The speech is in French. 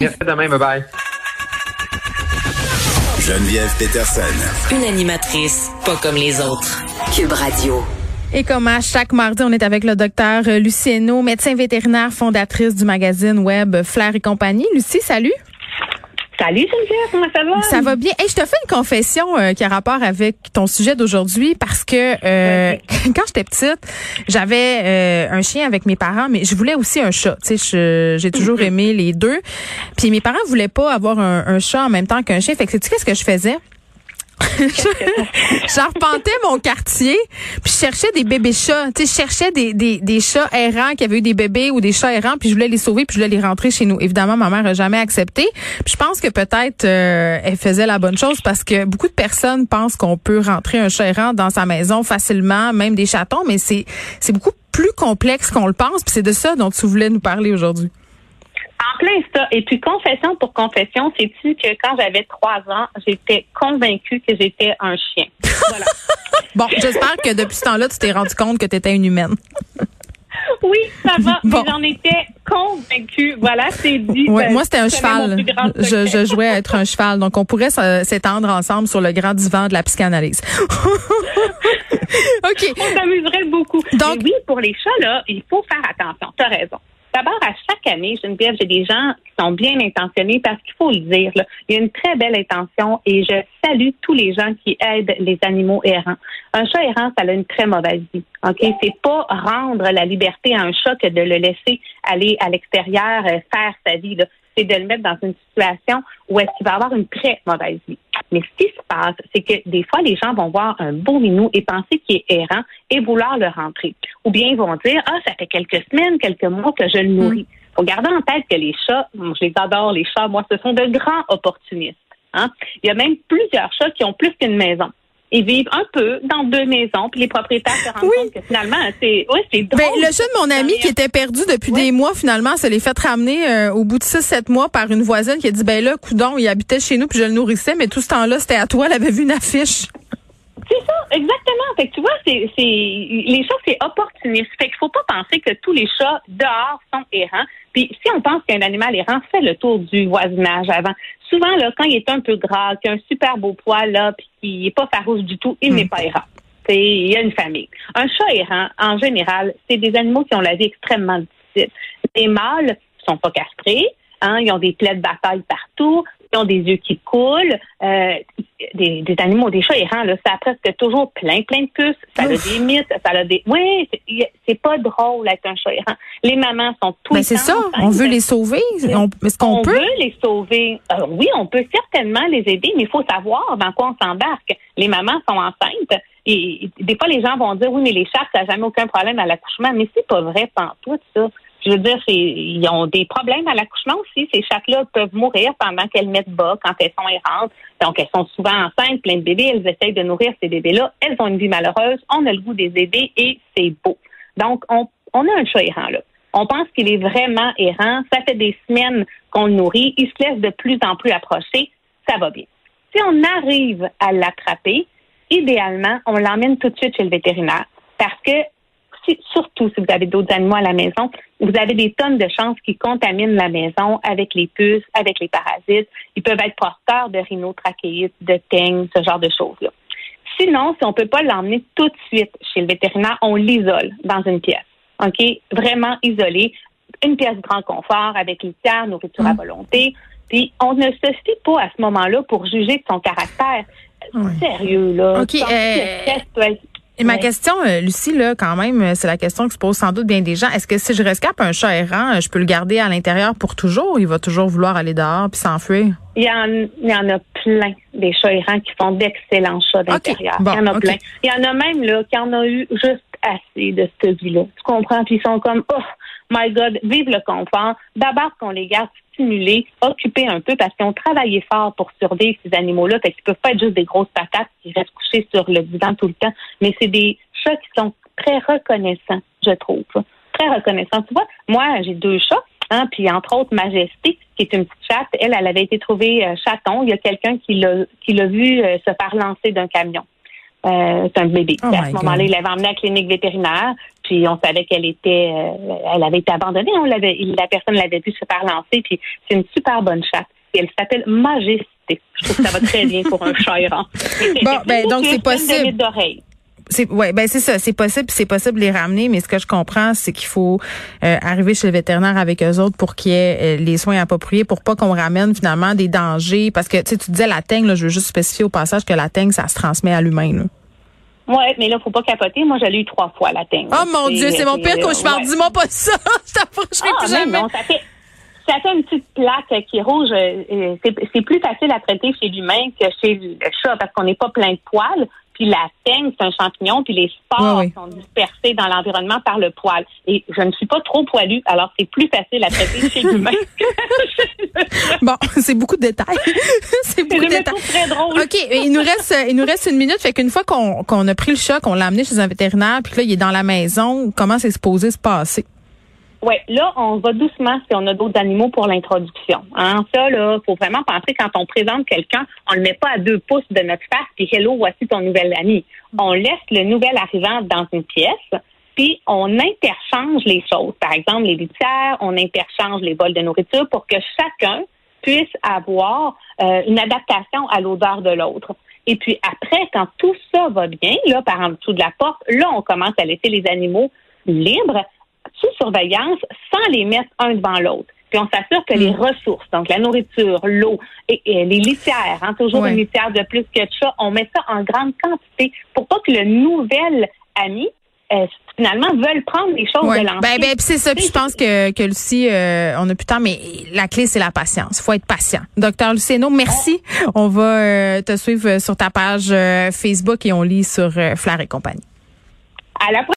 Merci demain, bye bye. Geneviève Peterson. Une animatrice pas comme les autres. Cube Radio. Et comme à chaque mardi, on est avec le docteur Lucieno, médecin vétérinaire, fondatrice du magazine web Flair et compagnie. Lucie, salut. Salut Geneviève, comment ça va? Ça va bien. Et je te fais une confession euh, qui a rapport avec ton sujet d'aujourd'hui parce que euh, quand j'étais petite, j'avais euh, un chien avec mes parents, mais je voulais aussi un chat. Tu sais, j'ai toujours mm-hmm. aimé les deux. Puis mes parents voulaient pas avoir un, un chat en même temps qu'un chien. Fait que sais-tu qu'est-ce que je faisais? J'arpentais mon quartier, puis je cherchais des bébés chats. Tu sais, je cherchais des, des, des, chats errants qui avaient eu des bébés ou des chats errants, puis je voulais les sauver, puis je voulais les rentrer chez nous. Évidemment, ma mère n'a jamais accepté. Puis je pense que peut-être euh, elle faisait la bonne chose parce que beaucoup de personnes pensent qu'on peut rentrer un chat errant dans sa maison facilement, même des chatons, mais c'est c'est beaucoup plus complexe qu'on le pense. Puis c'est de ça dont tu voulais nous parler aujourd'hui. En plein ça. Et puis, confession pour confession, sais-tu que quand j'avais trois ans, j'étais convaincue que j'étais un chien. Voilà. bon, j'espère que depuis ce temps-là, tu t'es rendu compte que tu étais une humaine. Oui, ça va, mais j'en étais convaincue. Voilà, c'est dit. Ouais, moi, c'était un cheval. Je, je, jouais à être un cheval. Donc, on pourrait s'étendre ensemble sur le grand divan de la psychanalyse. OK. On s'amuserait beaucoup. Donc, oui, pour les chats, là, il faut faire attention. Tu as raison. D'abord, à chaque année, Geneviève, j'ai des gens qui sont bien intentionnés parce qu'il faut le dire. Là, il y a une très belle intention et je salue tous les gens qui aident les animaux errants. Un chat errant, ça a une très mauvaise vie. Ok, c'est pas rendre la liberté à un chat que de le laisser aller à l'extérieur euh, faire sa vie. C'est de le mettre dans une situation où est-ce qu'il va avoir une très mauvaise vie. Mais ce qui se passe, c'est que des fois, les gens vont voir un beau minou et penser qu'il est errant et vouloir le rentrer. Ou bien ils vont dire, ah, ça fait quelques semaines, quelques mois que je le nourris. Il faut garder en tête que les chats, je les adore, les chats, moi, ce sont de grands opportunistes. Hein. Il y a même plusieurs chats qui ont plus qu'une maison ils vivent un peu dans deux maisons, puis les propriétaires se rendent compte que finalement, c'est ouais, c'est ben, drôle. le chat de mon ami qui était perdu depuis des mois, finalement, ça les fait ramener euh, au bout de six, sept mois par une voisine qui a dit, ben là, coudon, il habitait chez nous, puis je le nourrissais, mais tout ce temps-là, c'était à toi, elle avait vu une affiche. C'est ça, exactement. Fait que tu vois, c'est, les chats, c'est opportuniste. Fait qu'il faut pas penser que tous les chats dehors sont errants. Puis si on pense qu'un animal errant fait le tour du voisinage avant, souvent là, quand il est un peu gras, qu'il a un super beau poil là, puis qu'il est pas farouche du tout, il n'est pas errant. C'est, il y a une famille. Un chat errant, en général, c'est des animaux qui ont la vie extrêmement difficile. Les mâles sont pas castrés, hein, ils ont des plaies de bataille partout, ils ont des yeux qui coulent, euh, des, des, animaux, des chats errants, là, ça a presque toujours plein, plein de puces, ça a des mythes, ça a des... Oui, c'est pas drôle d'être un chat errant. Les mamans sont tout ben c'est ça, on veut les sauver. Est-ce qu'on on peut? veut les sauver? Euh, oui, on peut certainement les aider, mais il faut savoir dans quoi on s'embarque. Les mamans sont enceintes, et des fois, les gens vont dire, oui, mais les chats, ça n'a jamais aucun problème à l'accouchement, mais c'est pas vrai, tout ça. Je veux dire, ils ont des problèmes à l'accouchement aussi. Ces chattes-là peuvent mourir pendant qu'elles mettent bas, quand elles sont errantes. Donc, elles sont souvent enceintes, plein de bébés. Elles essayent de nourrir ces bébés-là. Elles ont une vie malheureuse. On a le goût des aider et c'est beau. Donc, on, on a un chat errant là. On pense qu'il est vraiment errant. Ça fait des semaines qu'on le nourrit. Il se laisse de plus en plus approcher. Ça va bien. Si on arrive à l'attraper, idéalement, on l'emmène tout de suite chez le vétérinaire parce que surtout si vous avez d'autres animaux à la maison, vous avez des tonnes de chances qu'ils contaminent la maison avec les puces, avec les parasites. Ils peuvent être porteurs de rhinotrachéite, de teigne, ce genre de choses-là. Sinon, si on ne peut pas l'emmener tout de suite chez le vétérinaire, on l'isole dans une pièce. OK? Vraiment isolé. Une pièce de grand confort avec litière, nourriture à mmh. volonté. Puis on ne se fie pas à ce moment-là pour juger de son caractère. Sérieux, là. OK. Euh, et ma question, euh, Lucie, là, quand même, euh, c'est la question que se pose sans doute bien des gens. Est-ce que si je rescape un chat errant, euh, je peux le garder à l'intérieur pour toujours? Il va toujours vouloir aller dehors puis s'enfuir? Il y, en, il y en a plein des chats errants qui font d'excellents chats d'intérieur. il y en a plein. Il y en a même là qui en ont eu juste assez de cette vie-là. Tu comprends? Puis ils sont comme, oh, my God, vive le confort. D'abord qu'on les garde stimulés, occupés un peu parce qu'ils ont travaillé fort pour survivre ces animaux-là. Fait qu'ils peuvent pas être juste des grosses patates qui restent couchés sur le divan tout le temps. Mais c'est des chats qui sont très reconnaissants, je trouve. Très reconnaissants. Tu vois, moi, j'ai deux chats. Hein, puis entre autres Majesté, qui est une petite chatte, elle, elle avait été trouvée euh, chaton. Il y a quelqu'un qui l'a qui l'a vu euh, se faire lancer d'un camion. Euh, c'est un bébé. Oh à ce moment-là, il l'avait emmené à la clinique vétérinaire, puis on savait qu'elle était, euh, elle avait été abandonnée. On l'avait, la personne l'avait vu se faire lancer, puis c'est une super bonne chatte. Et elle s'appelle Majesté. Je trouve que ça va très bien pour un chat errant. Bon, ben donc c'est possible. C'est ouais, ben c'est ça, c'est possible, c'est possible de les ramener, mais ce que je comprends, c'est qu'il faut euh, arriver chez le vétérinaire avec eux autres pour qu'il y ait euh, les soins appropriés, pour pas qu'on ramène finalement des dangers, parce que tu sais, tu disais la teigne, là, je veux juste spécifier au passage que la teigne, ça se transmet à l'humain. Là. Oui, mais là, faut pas capoter. Moi, j'allais eu trois fois la teigne. Oh mon Dieu, c'est mon pire cauchemar. Ouais. Dis-moi pas ça. je t'approcherai ah, plus jamais. Non, ça fait, ça fait une petite plaque qui est rouge. C'est plus facile à traiter chez l'humain que chez le chat parce qu'on n'est pas plein de poils. Puis la teigne, c'est un champignon, puis les spores Oui, oui. sont dispersés dans l'environnement par le poil. Et je ne suis pas trop poilue, alors c'est plus facile à traiter chez l'humain. Bon, c'est beaucoup de détails. c'est beaucoup de détails. très drôle. OK, il nous reste il nous reste une minute. Fait qu'une fois qu'on qu'on a pris le chat, qu'on l'a amené chez un vétérinaire, puis là, il est dans la maison, comment c'est supposé se passer? Oui, là, on va doucement si on a d'autres animaux pour l'introduction. Hein, ça, là, faut vraiment penser quand on présente quelqu'un, on le met pas à deux pouces de notre face, puis hello, voici ton nouvel ami. On laisse le nouvel arrivant dans une pièce, puis on interchange les choses. Par exemple, les litières, on interchange les bols de nourriture pour que chacun puisse avoir euh, une adaptation à l'odeur de l'autre. Et puis après, quand tout ça va bien, là, par en dessous de la porte, là, on commence à laisser les animaux libres, sous surveillance, sans les mettre un devant l'autre. Puis on s'assure que les ressources, donc la nourriture, l'eau et, et les litières, hein, toujours Ouais. une litière de plus que de chat, on met ça en grande quantité pour pas que le nouvel ami euh, finalement veuille prendre les choses Ouais. de l'ancien. Ben, ben, c'est ça. Puis je pense que, que Lucie, euh, on a plus de temps, mais la clé, c'est la patience. Il faut être patient. Docteur Luceno, merci. On va euh, te suivre sur ta page Facebook et on lit sur Flair et compagnie. À la